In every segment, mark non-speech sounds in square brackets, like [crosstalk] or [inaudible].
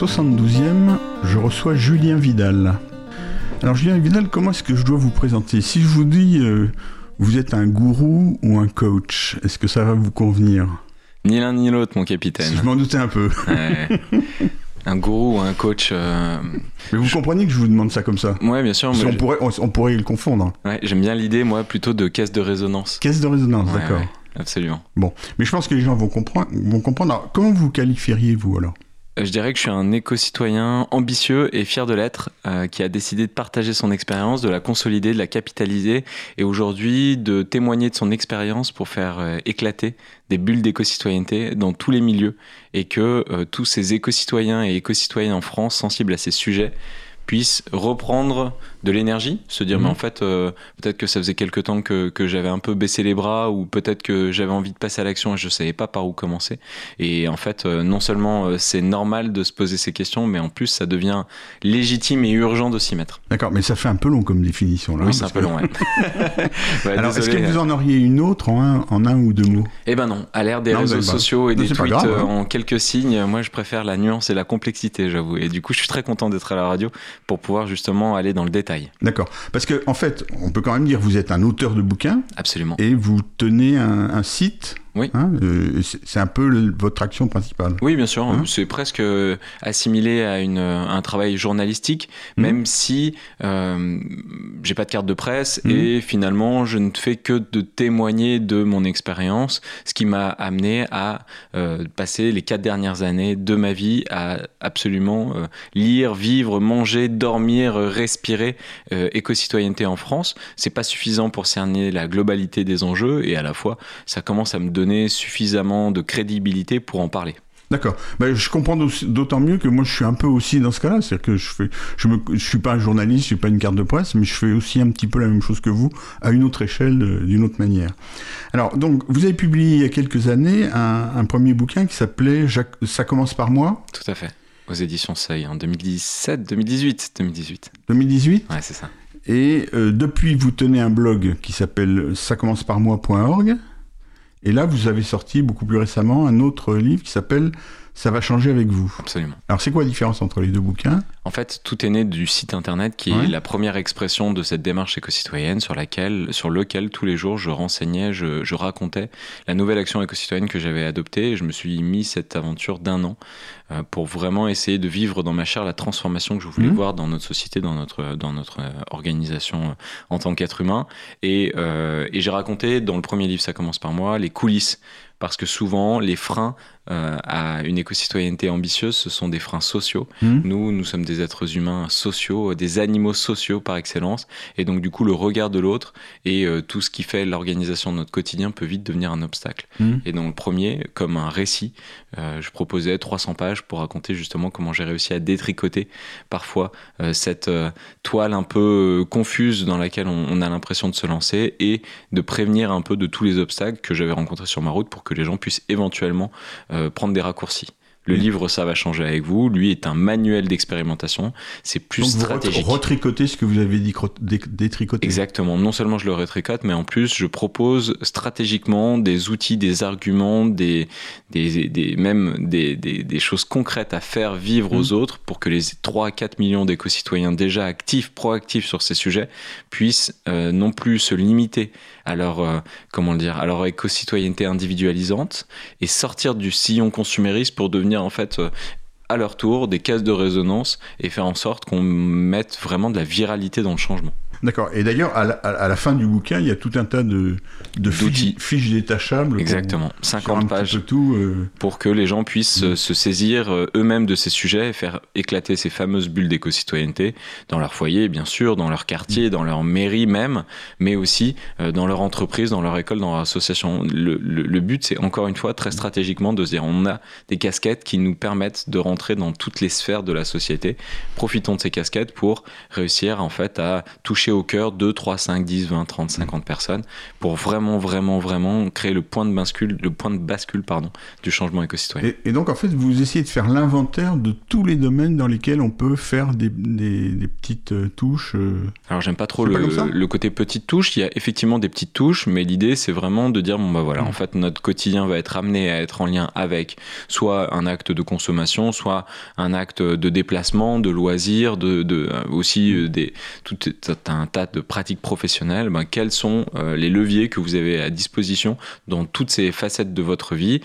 libre, la 72e, je reçois Julien Vidal. Alors Julien Vidal, comment est-ce que je dois vous présenter? Si je vous dis euh, vous êtes un gourou ou un coach, est-ce que ça va vous convenir? Ni l'un ni l'autre, mon capitaine. Je m'en doutais un peu. un gourou ou un coach. Euh, Mais vous comprenez que je vous demande ça comme ça? Ouais, bien sûr. on, pourrait, on, pourrait le confondre. Ouais, j'aime bien l'idée, moi, plutôt de caisse de résonance. Caisse de résonance, d'accord. absolument. Bon, mais je pense que les gens vont comprendre. Vont comprendre. comment vous qualifieriez-vous alors? Je dirais que je suis un éco-citoyen ambitieux et fier de l'être, euh, qui a décidé de partager son expérience, de la consolider, de la capitaliser, et aujourd'hui de témoigner de son expérience pour faire euh, éclater des bulles d'éco-citoyenneté dans tous les milieux, et que tous ces éco-citoyens et éco-citoyennes en France sensibles à ces sujets puissent reprendre de l'énergie, se dire mais mhm. en fait euh, peut-être que ça faisait quelque temps que, que j'avais un peu baissé les bras ou peut-être que j'avais envie de passer à l'action et je savais pas par où commencer. Et en fait euh, non seulement euh, c'est normal de se poser ces questions, mais en plus ça devient légitime et urgent de s'y mettre. D'accord, mais ça fait un peu long comme définition là. Oui, c'est un peu long. [laughs] [laughs] Ouais. Alors est-ce que vous en auriez une autre en un, en un ou deux mots? Eh ben non, à l'ère des réseaux sociaux et des tweets hein. en quelques signes, moi je préfère la nuance et la complexité, j'avoue. Et du coup je suis très content d'être à la radio pour pouvoir justement aller dans le détail. D'accord. Parce qu'en en fait, on peut quand même dire que vous êtes un auteur de bouquins. Absolument. Et vous tenez un site oui. Hein, euh, c'est un peu votre action principale. Oui, bien sûr. Hein c'est presque euh, assimilé à, une, un travail journalistique, mmh. même si euh, j'ai pas de carte de presse mmh. et finalement je ne fais que de témoigner de mon expérience, ce qui m'a amené à euh, passer les quatre dernières années de ma vie à absolument lire, vivre, manger, dormir, respirer éco-citoyenneté en France. C'est pas suffisant pour cerner la globalité des enjeux et à la fois ça commence à me donner suffisamment de crédibilité pour en parler. D'accord. Ben, je comprends d'autant mieux que moi, je suis un peu aussi dans ce cas-là. C'est-à-dire que je fais, je me, je suis pas un journaliste, je suis pas une carte de presse, mais je fais aussi un petit peu la même chose que vous, à une autre échelle, d'une autre manière. Alors, donc, vous avez publié il y a quelques années un, premier bouquin qui s'appelait Ça commence par moi. Tout à fait. Aux éditions Seuil, en 2017, 2018, 2018. 2018 Ouais, c'est ça. Et euh, depuis, vous tenez un blog qui s'appelle ça commence par moi.org. Et là, vous avez sorti beaucoup plus récemment un autre livre qui s'appelle Ça va changer avec vous. Absolument. Alors, c'est quoi la différence entre les deux bouquins? En fait, tout est né du site internet qui est la première expression de cette démarche éco-citoyenne sur, laquelle, sur lequel tous les jours je renseignais, je, je racontais la nouvelle action éco-citoyenne que j'avais adoptée. Et je me suis mis cette aventure d'un an euh, pour vraiment essayer de vivre dans ma chair la transformation que je voulais mmh. voir dans notre société, dans notre, dans notre euh, organisation euh, en tant qu'être humain. Et, et j'ai raconté dans le premier livre, ça commence par moi, les coulisses parce que souvent les freins euh, à une éco-citoyenneté ambitieuse, ce sont des freins sociaux. Mmh. Nous, nous sommes des êtres humains sociaux, des animaux sociaux par excellence, et donc du coup le regard de l'autre et euh, tout ce qui fait l'organisation de notre quotidien peut vite devenir un obstacle. Mmh. Et dans le premier, comme un récit, euh, je proposais 300 pages pour raconter justement comment j'ai réussi à détricoter parfois cette toile un peu confuse dans laquelle on, on a l'impression de se lancer et de prévenir un peu de tous les obstacles que j'avais rencontrés sur ma route pour que les gens puissent éventuellement euh, prendre des raccourcis. Le livre, ça va changer avec vous. Lui est un manuel d'expérimentation. C'est plus Donc stratégique. Vous retricotez ce que vous avez dit détricoter. Exactement. Non seulement je le retricote, mais en plus je propose stratégiquement des outils, des arguments, des, des, des même des, des, des, choses concrètes à faire vivre aux mmh. autres pour que les 3 à 4 millions d'éco-citoyens déjà actifs, proactifs sur ces sujets puissent euh, non plus se limiter à leur, euh, comment dire, à leur éco-citoyenneté individualisante et sortir du sillon consumériste pour devenir en fait euh, à leur tour des cases de résonance et faire en sorte qu'on mette vraiment de la viralité dans le changement. D'accord. Et d'ailleurs, à, la fin du bouquin, il y a tout un tas de, de fiches, détachables. Exactement. 50 pages. Tout, euh, Pour que les gens puissent mm. se saisir euh, eux-mêmes de ces sujets et faire éclater ces fameuses bulles d'éco-citoyenneté dans leur foyer, bien sûr, dans leur quartier, dans leur mairie même, mais aussi euh, dans leur entreprise, dans leur école, dans leur association. Le, le but, c'est encore une fois très stratégiquement de se dire on a des casquettes qui nous permettent de rentrer dans toutes les sphères de la société. Profitons de ces casquettes pour réussir en fait à toucher au cœur 2, 3, 5, 10, 20, 30, 50 personnes pour vraiment, vraiment, vraiment créer le point de bascule, le point de bascule pardon, du changement éco-citoyen. Et, donc, en fait, vous essayez de faire l'inventaire de tous les domaines dans lesquels on peut faire des, des, petites euh, touches. Euh. Alors, j'aime pas trop le, le, côté petite touche. Il y a effectivement des petites touches, mais l'idée, c'est vraiment de dire bon, bah voilà, mmh. en fait, notre quotidien va être amené à être en lien avec soit un acte de consommation, soit un acte de déplacement, de loisirs, de, de euh, aussi des, tout un tas de pratiques professionnelles. Ben, quels sont les leviers que vous avez à disposition dans toutes ces facettes de votre vie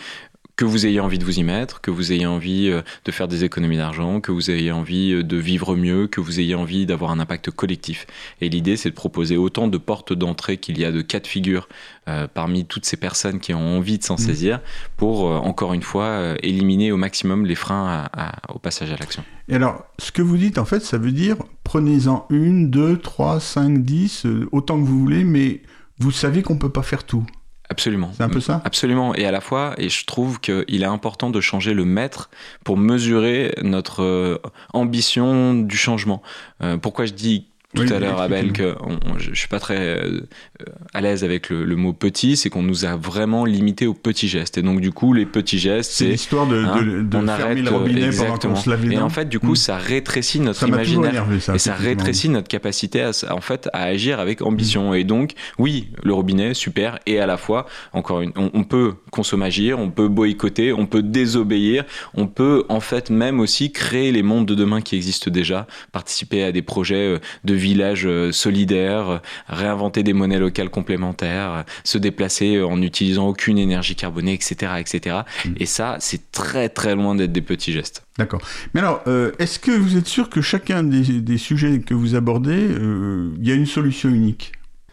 que vous ayez envie de vous y mettre, que vous ayez envie euh, de faire des économies d'argent, que vous ayez envie euh, de vivre mieux, que vous ayez envie d'avoir un impact collectif. Et l'idée, c'est de proposer autant de portes d'entrée qu'il y a de cas de figure euh, parmi toutes ces personnes qui ont envie de s'en mmh. saisir pour, encore une fois, éliminer au maximum les freins au passage à l'action. Et alors, ce que vous dites, en fait, ça veut dire prenez-en une, deux, trois, cinq, dix, autant que vous voulez, mais vous savez qu'on ne peut pas faire tout. Absolument. C'est un peu ça? Absolument. Et à la fois, et je trouve qu'il est important de changer le maître pour mesurer notre euh, ambition du changement. Euh, pourquoi je dis tout à l'heure, Abel, que je, ne suis pas très euh, à l'aise avec le, mot petit, c'est qu'on nous a vraiment limité aux petits gestes. Et donc, du coup, les petits gestes, c'est l'histoire de, hein, de, on fermer le robinet pendant qu'on se lave les dents. Et en fait, du coup, hmm. ça rétrécit notre imaginaire et ça rétrécit notre capacité à, en fait, à agir avec ambition. Hmm. Et donc, oui, le robinet, super. Et à la fois, encore une, on, peut consommer agir, on peut boycotter, on peut désobéir, on peut en fait même aussi créer les mondes de demain qui existent déjà, participer à des projets euh, de villages euh, solidaires, euh, réinventer des monnaies locales complémentaires, euh, se déplacer en n'utilisant aucune énergie carbonée, etc. etc. Mm. Et ça, c'est très très loin d'être des petits gestes. D'accord. Mais alors, est-ce que vous êtes sûr que chacun des, sujets que vous abordez, il y a une solution unique?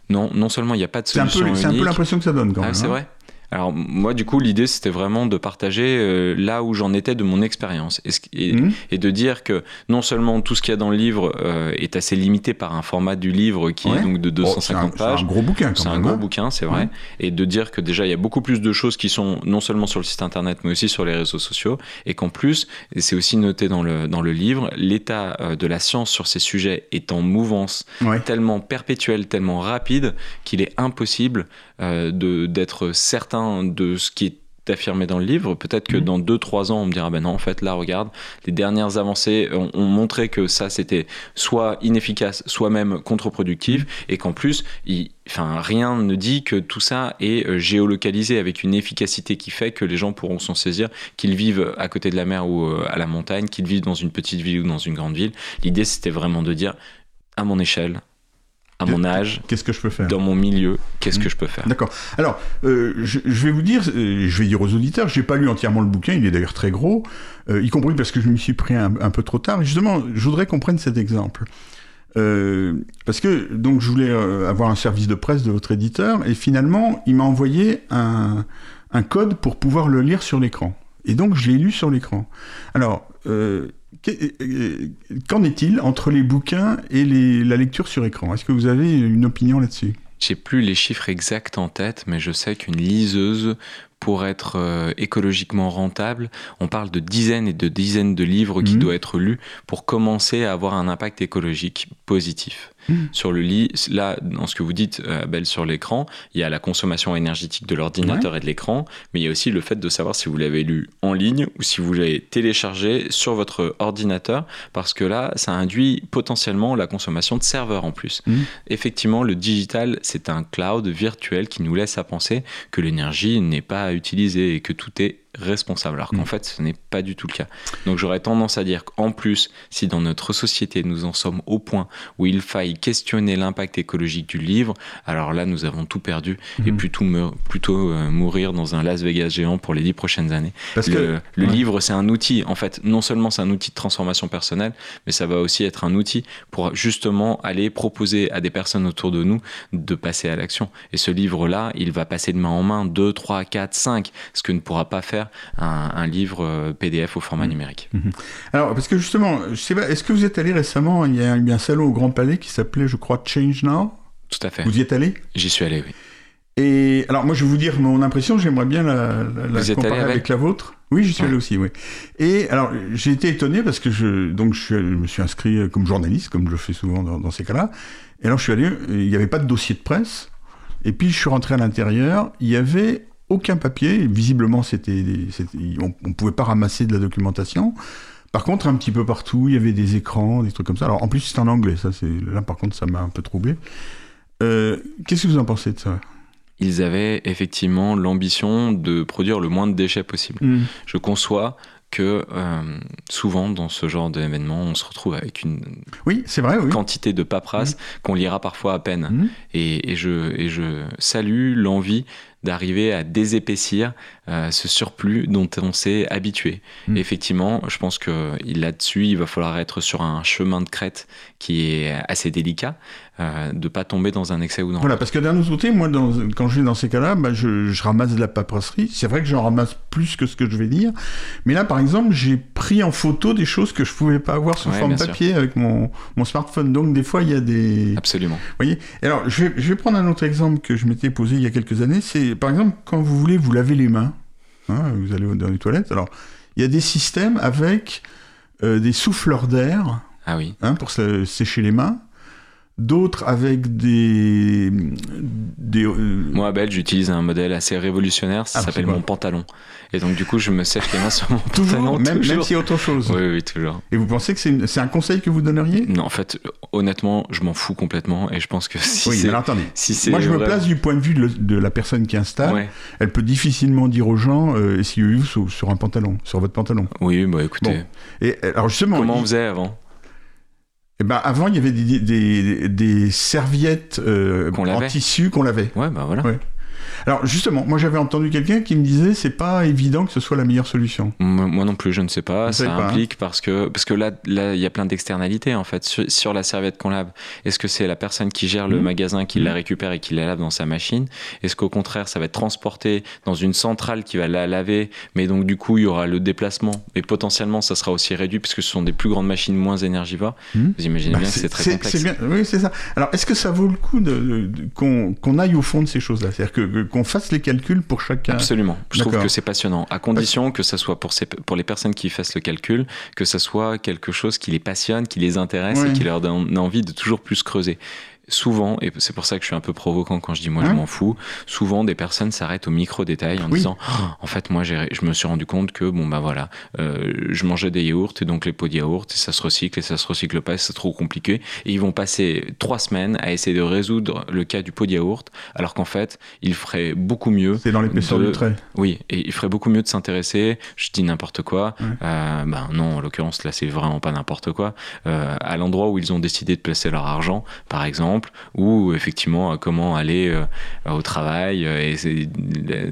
Non, non seulement il n'y a pas de solution unique. C'est un peu l'impression que ça donne quand ah, même. C'est hein. vrai alors moi du coup l'idée c'était vraiment de partager euh, là où j'en étais de mon expérience et, mmh. et, de dire que non seulement tout ce qu'il y a dans le livre euh, est assez limité par un format du livre qui est donc de 250 pages. C'est un gros bouquin. C'est un gros hein. bouquin, c'est vrai. Et de dire que déjà il y a beaucoup plus de choses qui sont non seulement sur le site internet mais aussi sur les réseaux sociaux et qu'en plus, et c'est aussi noté dans le, dans le livre, l'état euh, de la science sur ces sujets est en mouvance tellement perpétuelle, tellement rapide qu'il est impossible d'être certain de ce qui est affirmé dans le livre. Peut-être que mhm. dans 2-3 ans, on me dira, ben non, en fait, là, regarde, les dernières avancées ont, montré que ça, c'était soit inefficace, soit même contre-productif, et qu'en plus, enfin, rien ne dit que tout ça est euh, géolocalisé avec une efficacité qui fait que les gens pourront s'en saisir, qu'ils vivent à côté de la mer ou euh, à la montagne, qu'ils vivent dans une petite ville ou dans une grande ville. L'idée, c'était vraiment de dire, à mon échelle, à mon âge, qu'est-ce que je peux faire Dans mon milieu, qu'est-ce que hmm. je peux faire D'accord. Alors, euh, je, vais vous dire, euh, je vais dire aux auditeurs, j'ai pas lu entièrement le bouquin, il est d'ailleurs très gros, euh, y compris parce que je m'y suis pris un, peu trop tard. Justement, je voudrais qu'on prenne cet exemple. parce que donc je voulais avoir un service de presse de votre éditeur et finalement il m'a envoyé un, un, code pour pouvoir le lire sur l'écran. Et donc je l'ai lu sur l'écran. Alors Qu'en est-il entre les bouquins et la lecture sur écran? Est-ce que vous avez une opinion là-dessus? J'ai plus les chiffres exacts en tête, mais je sais qu'une liseuse pour être euh, écologiquement rentable, on parle de dizaines et de dizaines de livres qui mhm. doivent être lus pour commencer à avoir un impact écologique positif. Hmm. Sur le lit, là, dans ce que vous dites, euh, Belle, sur l'écran, il y a la consommation énergétique de l'ordinateur et de l'écran, mais il y a aussi le fait de savoir si vous l'avez lu en ligne ou si vous l'avez téléchargé sur votre ordinateur, parce que là, ça induit potentiellement la consommation de serveurs en plus. Hmm. Effectivement, le digital, c'est un cloud virtuel qui nous laisse à penser que l'énergie n'est pas utiliser et que tout est responsable, alors qu'en mm. fait ce n'est pas du tout le cas. Donc j'aurais tendance à dire qu'en plus, si dans notre société nous en sommes au point où il faille questionner l'impact écologique du livre, alors là nous avons tout perdu et mm. plutôt, plutôt euh, mourir dans un Las Vegas géant pour les dix prochaines années. Parce le, que le livre c'est un outil, en fait, non seulement c'est un outil de transformation personnelle, mais ça va aussi être un outil pour justement aller proposer à des personnes autour de nous de passer à l'action. Et ce livre-là, il va passer de main en main 2, 3, 4, 5, ce que ne pourra pas faire un, livre euh, PDF au format mmh. numérique. Mmh. Alors, parce que justement, je sais pas, est-ce que vous êtes allé récemment, il y a un salon au Grand Palais qui s'appelait, je crois, Change Now? Tout à fait. Vous y êtes allé? J'y suis allé, oui. Et alors moi je vais vous dire mon impression, j'aimerais bien la, la, comparer avec... la vôtre. Oui, j'y suis allé aussi, oui. Et alors j'ai été étonné parce que je donc je, me suis inscrit comme journaliste, comme je fais souvent dans, ces cas-là. Et alors je suis allé, il n'y avait pas de dossier de presse. Et puis je suis rentré à l'intérieur, il y avait aucun papier. Visiblement, c'était, on, ne pouvait pas ramasser de la documentation. Par contre, un petit peu partout, il y avait des écrans, des trucs comme ça. Alors en plus, c'est en anglais. Ça, c'est là par contre, ça m'a un peu troublé. Euh, qu'est-ce que vous en pensez de ça? Ils avaient effectivement l'ambition de produire le moins de déchets possible. Mm. Je conçois que euh, souvent dans ce genre d'événement, on se retrouve avec une oui, c'est vrai, quantité de paperasse mm. qu'on lira parfois à peine. Mm. Et, je, et je salue l'envie d'arriver à désépaissir euh, ce surplus dont on s'est habitué. effectivement, je pense que là-dessus, il va falloir être sur un chemin de crête qui est assez délicat, euh, de pas tomber dans un excès ou non. Voilà, parce que d'un autre côté, moi, dans, quand je vais dans ces cas-là, bah, je, je, ramasse de la paperasserie. C'est vrai que j'en ramasse plus que ce que je vais dire. Mais là, par exemple, j'ai pris en photo des choses que je pouvais pas avoir sous forme papier avec mon, mon, smartphone. Donc, des fois, il y a des... Absolument. Vous voyez? Alors, je vais, je vais, prendre un autre exemple que je m'étais posé il y a quelques années. C'est, par exemple, quand vous voulez vous laver les mains, hein, vous allez dans les toilettes. Alors, il y a des systèmes avec euh, des souffleurs d'air. Ah oui. Hein, pour se sécher les mains d'autres avec des... des euh, Moi, Abel, j'utilise un modèle assez révolutionnaire, ça s'appelle mon pantalon. Et donc, du coup, je me sèche les mains sur mon [laughs] toujours, Même, même s'il y a autre chose Oui, oui, toujours. Et vous pensez que c'est un conseil que vous donneriez? Non, en fait, honnêtement, je m'en fous complètement. Et je pense que si oui, alors attendez. Si Moi, je me place du point de vue de, la personne qui installe. Elle peut difficilement dire aux gens euh, si vous sur, sur un pantalon, sur votre pantalon. Oui, bah écoutez. Et alors justement... Comment on faisait avant? Eh ben, avant, il y avait des, des, des serviettes euh, en tissu qu'on lavait. Ouais, bah voilà. Alors justement, moi j'avais entendu quelqu'un qui me disait c'est pas évident que ce soit la meilleure solution. Moi non plus, je ne sais pas. ça hein. implique parce que parce que là là il y a plein d'externalités en fait sur, la serviette qu'on lave. Est-ce que c'est la personne qui gère le mmh. magasin qui la mmh. récupère et qui la lave dans sa machine? Est-ce qu'au contraire ça va être transporté dans une centrale qui va la laver, mais donc du coup il y aura le déplacement? Et potentiellement ça sera aussi réduit puisque ce sont des plus grandes machines moins énergivores. Mmh. Vous imaginez bah, bien que c'est très complexe. oui c'est ça. Alors est-ce que ça vaut le coup de, qu'on aille au fond de ces choses-là? C'est-à-dire que qu'on fasse les calculs pour chacun. Absolument. Je trouve que c'est passionnant, à condition que ça soit pour, ces, pour les personnes qui fassent le calcul, que ça soit quelque chose qui les passionne, qui les intéresse et qui leur donne envie de toujours plus creuser souvent, et c'est pour ça que je suis un peu provocant quand je dis moi je m'en fous, souvent des personnes s'arrêtent au micro détail en disant oh, en fait moi je me suis rendu compte que bon bah voilà euh, je mangeais des yaourts et donc les pots de yaourt et ça se recycle et ça se recycle pas c'est trop compliqué. Et ils vont passer trois semaines à essayer de résoudre le cas du pot de yaourt alors qu'en fait il ferait beaucoup mieux c'est dans l'épaisseur du trait. Oui et il ferait beaucoup mieux de s'intéresser je dis n'importe quoi euh, ben non en l'occurrence là c'est vraiment pas n'importe quoi euh, à l'endroit où ils ont décidé de placer leur argent par exemple ou effectivement comment aller euh, au travail euh, et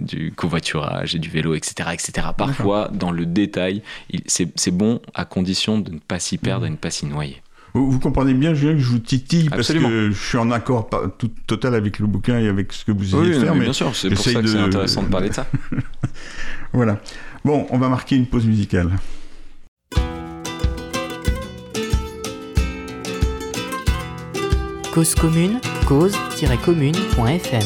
du covoiturage et du vélo, etc. etc. Parfois, dans le détail, c'est bon à condition de ne pas s'y perdre et de ne pas s'y noyer. Vous, comprenez bien, Julien, que je vous titille parce que je suis en accord tout, total avec le bouquin et avec ce que vous essayez de faire. mais bien sûr, c'est pour ça que c'est intéressant de parler de ça. [laughs] voilà. Bon, on va marquer une pause musicale. Cause commune, cause-commune.fm.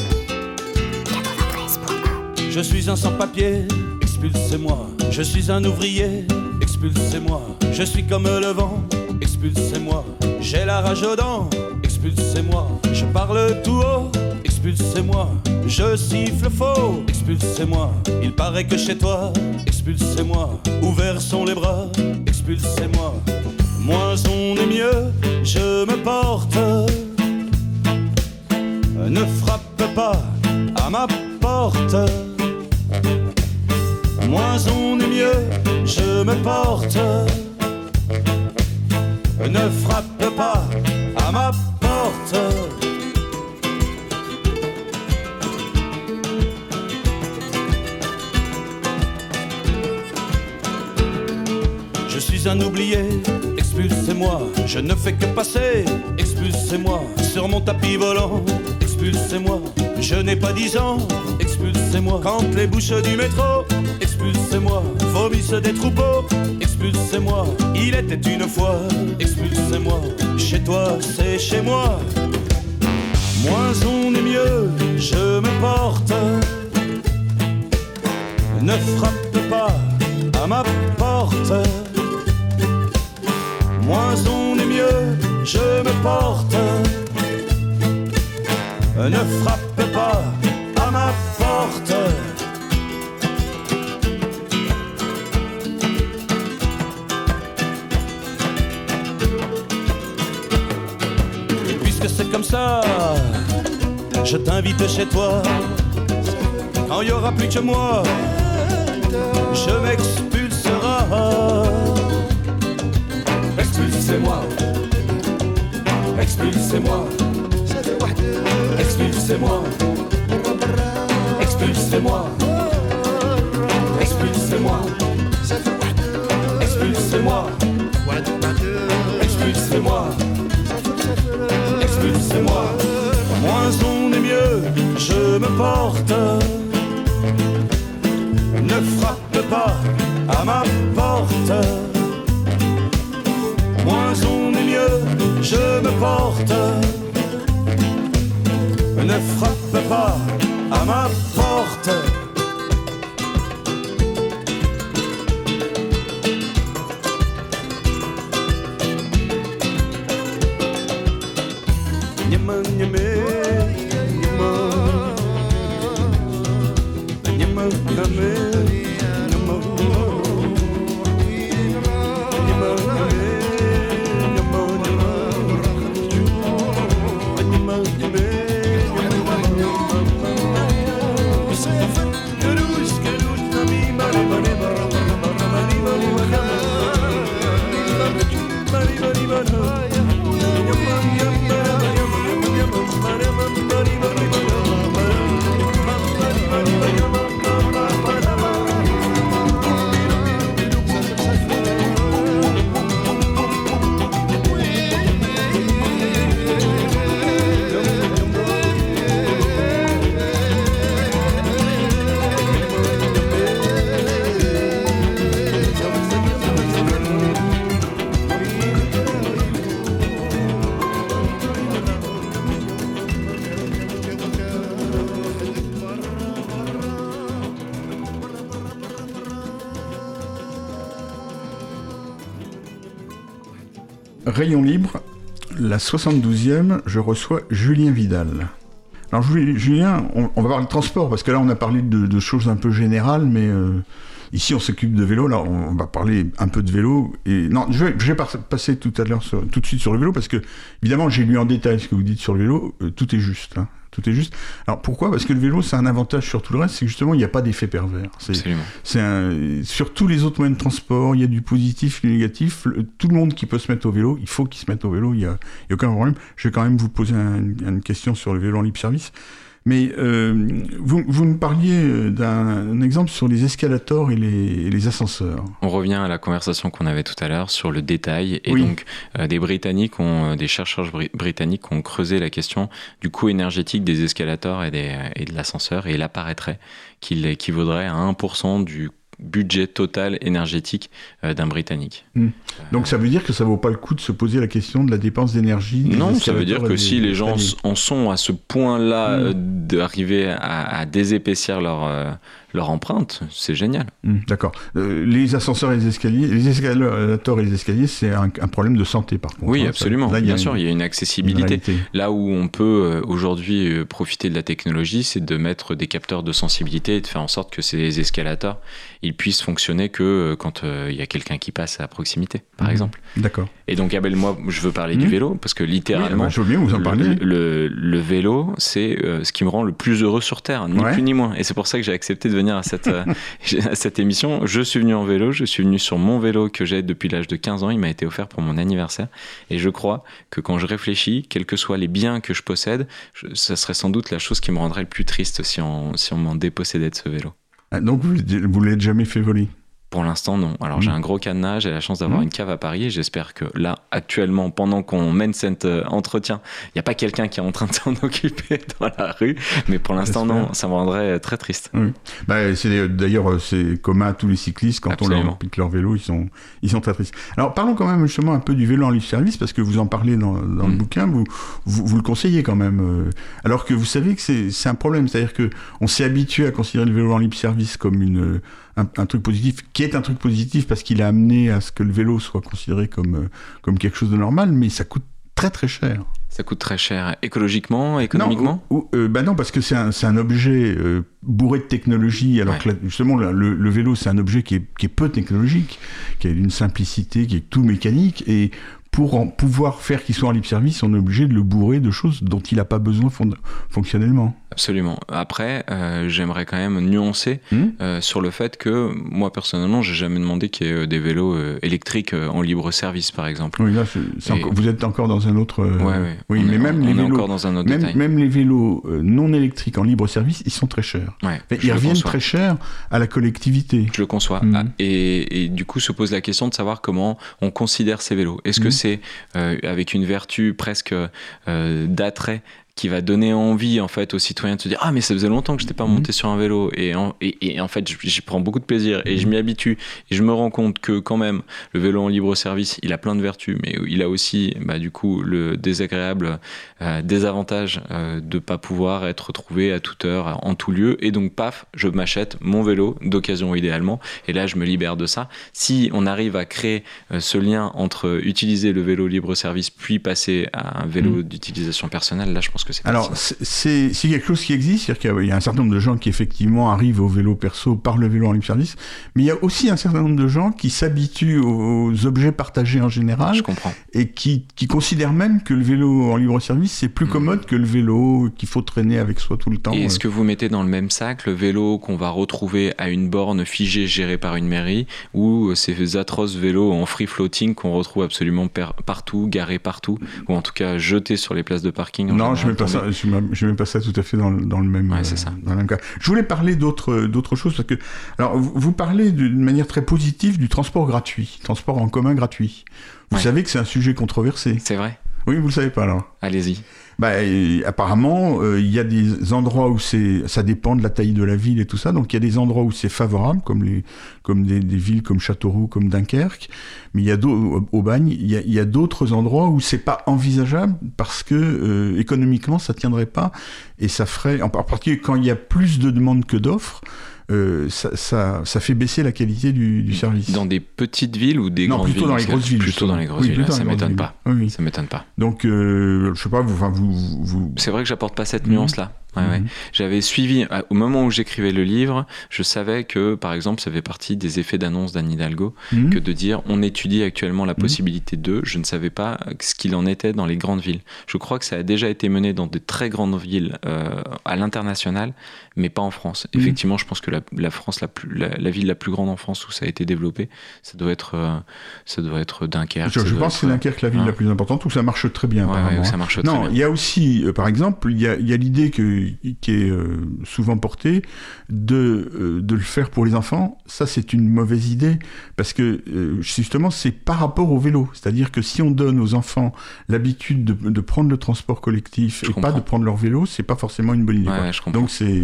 Je suis un sans-papier, expulsez-moi. Je suis un ouvrier, expulsez-moi. Je suis comme le vent, expulsez-moi. J'ai la rage aux dents, expulsez-moi. Je parle tout haut, expulsez-moi. Je siffle faux, expulsez-moi. Il paraît que chez toi, expulsez-moi. Ouverts sont les bras, expulsez-moi. Moins on est mieux, je me porte ne frappe pas à ma porte. Moins on est mieux, je me porte. Ne frappe pas à ma porte. Je suis un oublié, expulsez-moi, je ne fais que passer, expulsez-moi sur mon tapis volant expulsez-moi. Je n'ai pas dix ans, expulsez-moi. Quand les bouches du métro, expulsez-moi. Vomissent des troupeaux, expulsez-moi. Il était une fois, expulsez-moi. Chez toi, c'est chez moi. Moins on est mieux, je me porte. Ne frappe pas à ma porte. Moins on est mieux, je me porte puisque c'est comme ça, je t'invite chez toi. Quand il y aura plus que moi, je m'expulsera. Expulsez-moi. Expulsez-moi. Expulsez-moi. Expulsez-moi. Expulsez-moi. Expulsez-moi. Expulsez-moi. Expulsez-moi. Moins on est mieux, je me porte. Ne frappe pas à ma porte. Moins on est mieux, je me porte. Ne frappe Oh. Rayon libre, la 72e, je reçois Julien Vidal. Alors Ju- Julien, on, va parler de transport, parce que là on a parlé de, de choses un peu générales, mais euh, ici on s'occupe de vélo, là on va parler un peu de vélo. Et non, je vais, je vais passer tout à l'heure, tout de suite sur le vélo, parce que évidemment j'ai lu en détail ce que vous dites sur le vélo, euh, tout est juste. hein, tout est juste. Alors pourquoi? Parce que le vélo, c'est un avantage sur tout le reste, c'est que justement il n'y a pas d'effet pervers. C'est- Absolument. c'est un- sur tous les autres moyens de transport, il y a du positif, du négatif. Le- tout le monde qui peut se mettre au vélo, il faut qu'il se mette au vélo, il n'y a, aucun problème. Je vais quand même vous poser un- une question sur le vélo en libre service. Mais euh, vous, vous me parliez euh, d'un un exemple sur les escalators et les, et les ascenseurs. On revient à la conversation qu'on avait tout à l'heure sur le détail. Et Oui. donc, euh, des Britanniques ont, euh, des chercheurs bri- britanniques ont creusé la question du coût énergétique des escalators et, des, et de l'ascenseur. Et il apparaîtrait qu'il équivaudrait à 1% du budget total énergétique euh, d'un Britannique. Donc ça veut dire que ça vaut pas le coup de se poser la question de la dépense d'énergie. Non, ça veut dire que si les gens en sont à ce point-là Mm. euh, d'arriver à, à désépaissir leur, euh, leur empreinte, c'est génial. Hum, D'accord. Euh, les ascenseurs et les escaliers, les escalators et les escaliers, c'est un, un problème de santé par contre. Oui, hein, ça- absolument. là, Bien sûr, il y a une accessibilité. Là où on peut euh, aujourd'hui euh, profiter de la technologie, c'est de mettre des capteurs de sensibilité et de faire en sorte que ces escalators ils puissent fonctionner que quand euh, il y a quelqu'un qui passe à proximité, par Mhm. exemple. D'accord. Et donc, Abel, moi, je veux parler du Mhm. vélo parce que littéralement, Oui, vous en le- parler. Le, le vélo, c'est euh, ce qui me rend le plus heureux sur Terre, ni Ouais. plus ni moins. Et c'est pour ça que j'ai accepté de venir à cette, euh, [laughs] cette émission. Je suis venu en vélo, je suis venu sur mon vélo que j'ai depuis l'âge de 15 ans. Il m'a été offert pour mon anniversaire. Et je crois que quand je réfléchis, quels que soient les biens que je possède, je- ça serait sans doute la chose qui me rendrait le plus triste si on, si on m'en dépossédait de ce vélo. Ah, Donc vous ne l'avez jamais fait voler? Pour l'instant, non. Alors, j'ai Mm. un gros cadenas, j'ai la chance d'avoir Mm. une cave à Paris et j'espère que là, actuellement, pendant qu'on mène cet euh, entretien, il n'y a pas quelqu'un qui est en train de [laughs] s'en occuper dans la rue. Mais pour l'instant, non, ça me rendrait très triste. Bah, c'est d'ailleurs euh, c'est commun à tous les cyclistes quand on leur pique leur vélo, ils sont ils sont très tristes. Alors parlons quand même justement un peu du vélo en libre service parce que vous en parlez dans, dans le Mm. bouquin, vous, vous vous le conseillez quand même. euh, alors que vous savez que c'est c'est un problème, c'est-à-dire que on s'est habitué à considérer le vélo en libre service comme une euh, un, un truc positif, qui est un truc positif parce qu'il a amené à ce que le vélo soit considéré comme euh, comme quelque chose de normal, mais ça coûte très très cher. Ça coûte très cher écologiquement, économiquement Non, euh, bah non parce que c'est un, un, objet euh, bourré de technologie, alors que justement le, le vélo c'est un objet qui est, qui est, peu technologique, qui a une simplicité, qui est tout mécanique, et pour en pouvoir faire qu'il soit en libre service, on est obligé de le bourrer de choses dont il n'a pas besoin fonctionnellement. Absolument. Après, euh, j'aimerais quand même nuancer hmm? euh, sur le fait que moi personnellement, j'ai jamais demandé qu'il y ait euh, des vélos euh, électriques euh, en libre service, par exemple. Oui, là, encore, vous êtes encore dans un autre. Ouais, ouais. Oui, mais est, même on les vélos, encore dans un autre même, détail. même les vélos non électriques en libre service, ils sont très chers. Ouais, ils reviennent conçois. très cher à la collectivité. Je le conçois. Mhm. Ah, et, et du coup, se pose la question de savoir comment on considère ces vélos. Est-ce que Mhm. Euh, avec une vertu presque euh, d'attrait qui va donner envie en fait aux citoyens de se dire ah mais ça faisait longtemps que je n'étais pas Mhm. monté sur un vélo. Et en, et, et en fait j'y prends beaucoup de plaisir et je m'y habitue. Et je me rends compte que quand même le vélo en libre service il a plein de vertus mais il a aussi bah, du coup le désagréable euh, désavantage euh, de pas pouvoir être trouvé à toute heure en tout lieu. Et donc paf je m'achète mon vélo d'occasion idéalement. Et là je me libère de ça. Si on arrive à créer euh, ce lien entre utiliser le vélo libre service puis passer à un vélo d'utilisation personnelle là je pense que c'est Alors, c'est- quelque chose qui existe, c'est-à-dire qu'il y a- il y a un certain nombre de gens qui effectivement arrivent au vélo perso par le vélo en libre service, mais il y a aussi un certain nombre de gens qui s'habituent aux, aux objets partagés en général je comprends et qui, qui considèrent même que le vélo en libre service c'est plus Mhm. commode que le vélo qu'il faut traîner avec soi tout le temps. Et est-ce que vous mettez dans le même sac le vélo qu'on va retrouver à une borne figée gérée par une mairie ou ces atroces vélos en free floating qu'on retrouve absolument partout, garés partout ou en tout cas jetés sur les places de parking en Non, je pas ça. Je mets, je mets pas ça tout à fait dans, le- dans le même. Ouais, c'est euh, ça. dans le même cas. Je voulais parler d'autres d'autres choses parce que alors vous, vous parlez d'une manière très positive du transport gratuit, transport en commun gratuit. Vous Ouais. savez que c'est un sujet controversé. C'est vrai Oui, vous le savez pas alors. Allez-y. Bah, apparemment, euh, il y a des endroits où c'est, ça dépend de la taille de la ville et tout ça. Donc, il y a des endroits où c'est favorable, comme les, comme des, des villes comme Châteauroux, comme Dunkerque. Mais il y a d'autres, au Bagne, il y a, a d'autres endroits où c'est pas envisageable parce que euh, économiquement, ça tiendrait pas et ça ferait, en particulier quand il y a plus de demandes que d'offres. Euh, ça, ça, ça fait baisser la qualité du, du service. Dans des petites villes ou des non, grandes plutôt villes dans les grosses villes. Plutôt dans les grosses Oui, villes, ça m'étonne pas. Oui. Ça m'étonne pas. Donc, euh, je sais pas, vous, enfin, vous, vous, C'est vrai que j'apporte pas cette Mhm. nuance-là. Ouais, ouais. Mhm. J'avais suivi, au moment où j'écrivais le livre, je savais que, par exemple, ça fait partie des effets d'annonce d'Anne Hidalgo, Mhm. que de dire on étudie actuellement la possibilité de, je ne savais pas ce qu'il en était dans les grandes villes. Je crois que ça a déjà été mené dans de très grandes villes euh, à l'international, mais pas en France. Mhm. Effectivement, je pense que la, la France, la, plus, la, la ville la plus grande en France où ça a été développé, ça doit être, euh, ça doit être Dunkerque. Je, pense que c'est Dunkerque la ville hein. la plus importante où ça marche très bien. Ouais, apparemment, ça hein. marche très Non, il y a aussi, euh, par exemple, il y a, il y a l'idée que, qui est euh, souvent portée de, euh, de le faire pour les enfants. Ça, c'est une mauvaise idée parce que euh, justement, c'est par rapport au vélo. C'est-à-dire que si on donne aux enfants l'habitude de, de prendre le transport collectif Je et pas de prendre leur vélo, c'est pas forcément une bonne idée. Ouais, quoi. ouais, je comprends. Donc c'est.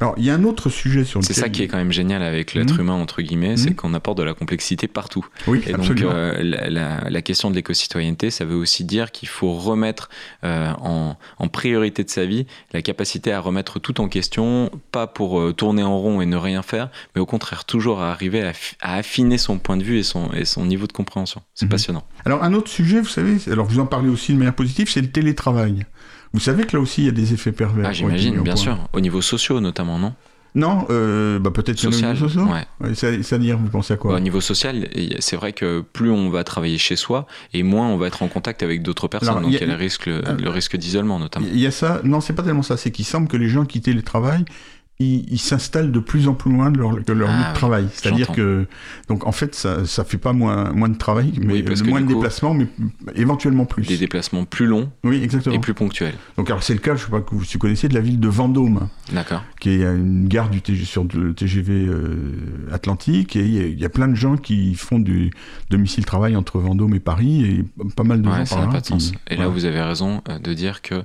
Alors, il y a un autre sujet sur lequel. C'est ça qui est quand même génial avec l'être Mhm. humain, entre guillemets, c'est Mhm. qu'on apporte de la complexité partout. Oui, Et donc, absolument. euh, la, la- la question de l'éco-citoyenneté, ça veut aussi dire qu'il faut remettre euh, en, en priorité de sa vie la capacité à remettre tout en question, pas pour euh, tourner en rond et ne rien faire, mais au contraire, toujours à arriver à, fi- à affiner son point de vue et son, et son niveau de compréhension. C'est Mhm. passionnant. Alors un autre sujet, vous savez, alors vous en parlez aussi de manière positive, c'est le télétravail. Vous savez que là aussi il y a des effets pervers. Ah, j'imagine, bien point. sûr. Au niveau sociaux, notamment, non? Non, euh, bah peut-être Social, au niveau social. ouais. Ouais, c'est- C'est-à-dire, vous pensez à quoi Au niveau social, c'est vrai que plus on va travailler chez soi, et moins on va être en contact avec d'autres personnes. Alors, donc il y a- le risque, le, Ah. le risque d'isolement, notamment. Il y a ça, non, c'est pas tellement ça, c'est qu'il semble que les gens qui télétravaillent, ils ils s'installent de plus en plus loin de leur, de leur Ah lieu de travail. C'est-à-dire que, donc en fait, ça, ça fait pas moins, moins de travail, mais Oui, euh, moins de coup- déplacements, mais éventuellement plus. Des déplacements plus longs Oui, exactement. et plus ponctuels. Donc alors c'est le cas, je sais pas que vous connaissez, de la ville de Vendôme. D'accord. qui est une gare du TG, sur le TGV euh, Atlantique, et il y, a- il y a plein de gens qui font du domicile-travail entre Vendôme et Paris, et pas mal de Ouais, gens ça par n'a là pas de qui- sens. Et là, vous avez raison euh, de dire que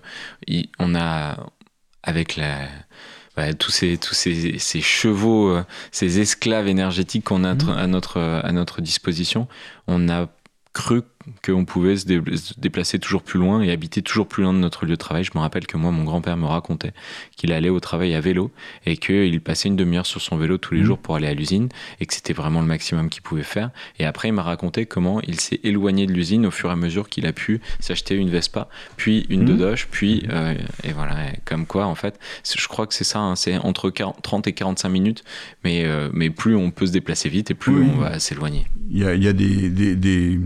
on a, avec la, bah, tous ces, tous ces, ces chevaux, euh, ces esclaves énergétiques qu'on a à notre, à notre disposition, on a cru qu'on pouvait se, déplacer toujours plus loin et habiter toujours plus loin de notre lieu de travail. Je me rappelle que moi, mon grand-père me racontait qu'il allait au travail à vélo et qu'il passait une demi-heure sur son vélo tous les mmh. jours pour aller à l'usine et que c'était vraiment le maximum qu'il pouvait faire. Et après, il m'a raconté comment il s'est éloigné de l'usine au fur et à mesure qu'il a pu s'acheter une Vespa, puis une mmh. Dodoche, puis euh, et voilà, comme quoi en fait, je crois que c'est ça, hein, c'est entre 30 et 45 minutes, mais euh, mais plus on peut se déplacer vite et plus on va s'éloigner. Il y a, il y a des, des, des,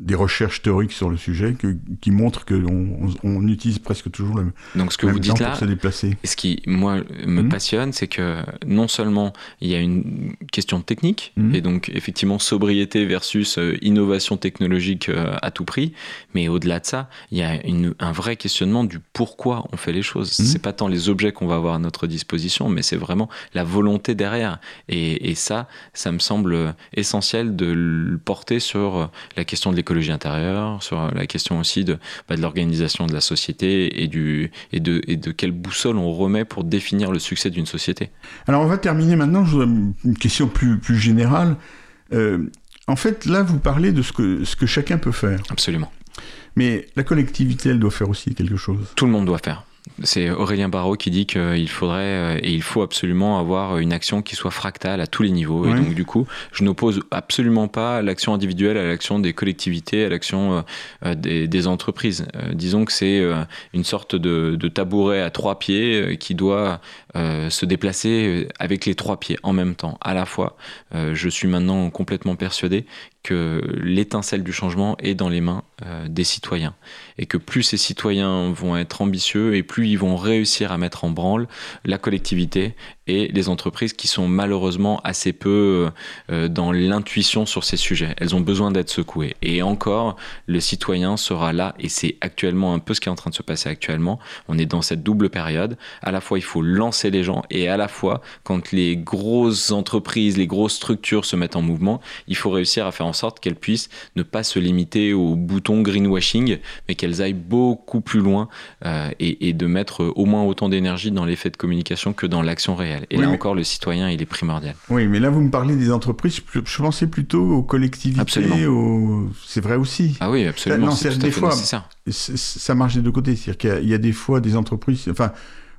des, recherches théoriques sur le sujet que, qui montrent qu'on on, utilise presque toujours le Donc ce que vous dites là, se déplacer. ce qui moi me mmh. passionne, c'est que non seulement il y a une question technique mmh. et donc effectivement sobriété versus euh, innovation technologique euh, à tout prix, mais au-delà de ça, il y a une, un vrai questionnement du pourquoi on fait les choses. Mmh. C'est pas tant les objets qu'on va avoir à notre disposition, mais c'est vraiment la volonté derrière. Et, et ça, ça me semble essentiel de le porter sur la question de l'écologie intérieure, sur la question aussi de, bah, de l'organisation de la société et, du, et, de, et de quelle boussole on remet pour définir le succès d'une société. Alors on va terminer maintenant, je une question plus, plus générale. Euh, en fait, là, vous parlez de ce que, ce que chacun peut faire. Absolument. Mais la collectivité, elle doit faire aussi quelque chose. Tout le monde doit faire. C'est Aurélien Barraud qui dit qu'il faudrait euh, et il faut absolument avoir une action qui soit fractale à tous les niveaux. Et donc, du coup, je n'oppose absolument pas l'action individuelle à l'action des collectivités, à l'action euh, euh, des, entreprises. disons que c'est une sorte de, de, tabouret à trois pieds qui doit se déplacer avec les trois pieds en même temps, à la fois. je suis maintenant complètement persuadé que l'étincelle du changement est dans les mains euh, des citoyens. Et que plus ces citoyens vont être ambitieux et plus ils vont réussir à mettre en branle la collectivité et les entreprises qui sont malheureusement assez peu euh, dans l'intuition sur ces sujets. Elles ont besoin d'être secouées. Et encore, le citoyen sera là, et c'est actuellement un peu ce qui est en train de se passer actuellement. On est dans cette double période. À la fois, il faut lancer les gens, et à la fois, quand les grosses entreprises, les grosses structures se mettent en mouvement, il faut réussir à faire en sorte qu'elles puissent ne pas se limiter au bouton greenwashing, mais qu'elles aillent beaucoup plus loin euh, et de mettre au moins autant d'énergie dans l'effet de communication que dans l'action réelle. Et là encore, le citoyen, il est primordial. Oui, mais là, vous me parlez des entreprises. Je pensais plutôt aux collectivités. Absolument. C'est vrai aussi. Ah oui, absolument. c'est des fois, ça marche des deux côtés. C'est-à-dire qu'il y, a des fois des entreprises. Enfin,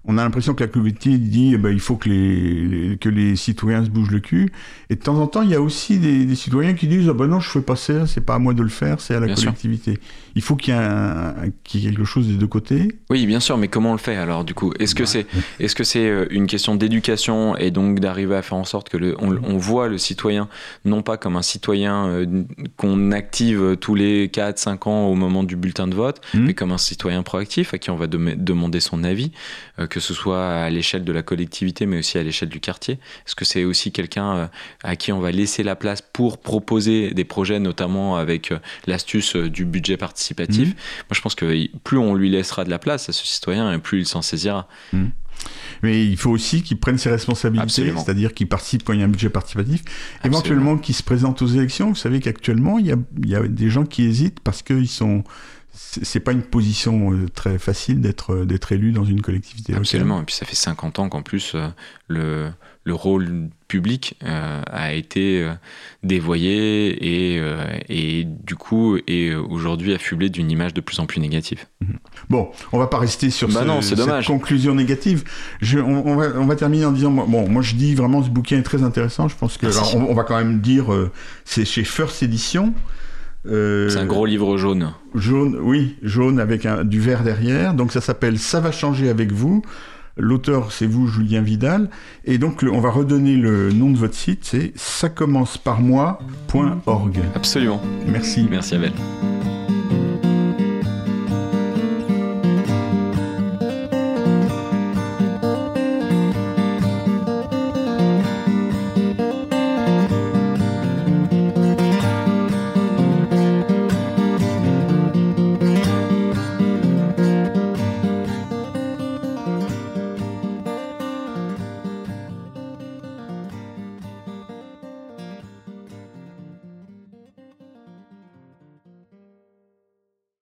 on a l'impression que la communauté dit eh ben, il faut que les, que les citoyens se bougent le cul. Et de temps en temps, il y a aussi des, citoyens qui disent ah ben non, je fais pas ça, c'est pas à moi de le faire, c'est à la collectivité. Il faut qu'il y, ait quelque chose des deux côtés. Oui, bien sûr, mais comment on le fait alors du coup? Est-ce que c'est est-ce que c'est euh, une question d'éducation et donc d'arriver à faire en sorte que le, on, voit le citoyen non pas comme un citoyen euh, qu'on active tous les 4 5 ans au moment du bulletin de vote, mmh. mais comme un citoyen proactif à qui on va demander son avis euh, que ce soit à l'échelle de la collectivité, mais aussi à l'échelle du quartier Est-ce que c'est aussi quelqu'un euh, à qui on va laisser la place pour proposer des projets, notamment avec euh, l'astuce euh, du budget participatif mmh. Moi, je pense que plus on lui laissera de la place à ce citoyen, et plus il s'en saisira. Mmh. Mais il faut aussi qu'il prenne ses responsabilités, c'est-à-dire qu'il participe quand il y a un budget participatif, éventuellement qu'il se présente aux élections. Vous savez qu'actuellement, il, il y a, des gens qui hésitent parce qu'ils sont c'est pas une position euh, très facile d'être euh, d'être élu dans une collectivité Absolument. Et puis ça fait 50 ans qu'en plus euh, le, le rôle public a été dévoyé et, et du coup est aujourd'hui affublé d'une image de plus en plus négative. Mhm. Bon, on va pas rester sur bah non, cette dommage. conclusion négative. Je, on, va, on, va, terminer en disant bon, moi je dis vraiment ce bouquin est très intéressant. Je pense que on, va quand même dire c'est chez First Edition. Euh, c'est un gros livre jaune. Jaune, oui, jaune avec un, du vert derrière. Donc ça s'appelle Ça va changer avec vous. L'auteur, c'est vous, Julien Vidal. Et donc, on va redonner le nom de votre site, c'est ça commence par moi.org. Absolument. Merci. Merci Abel.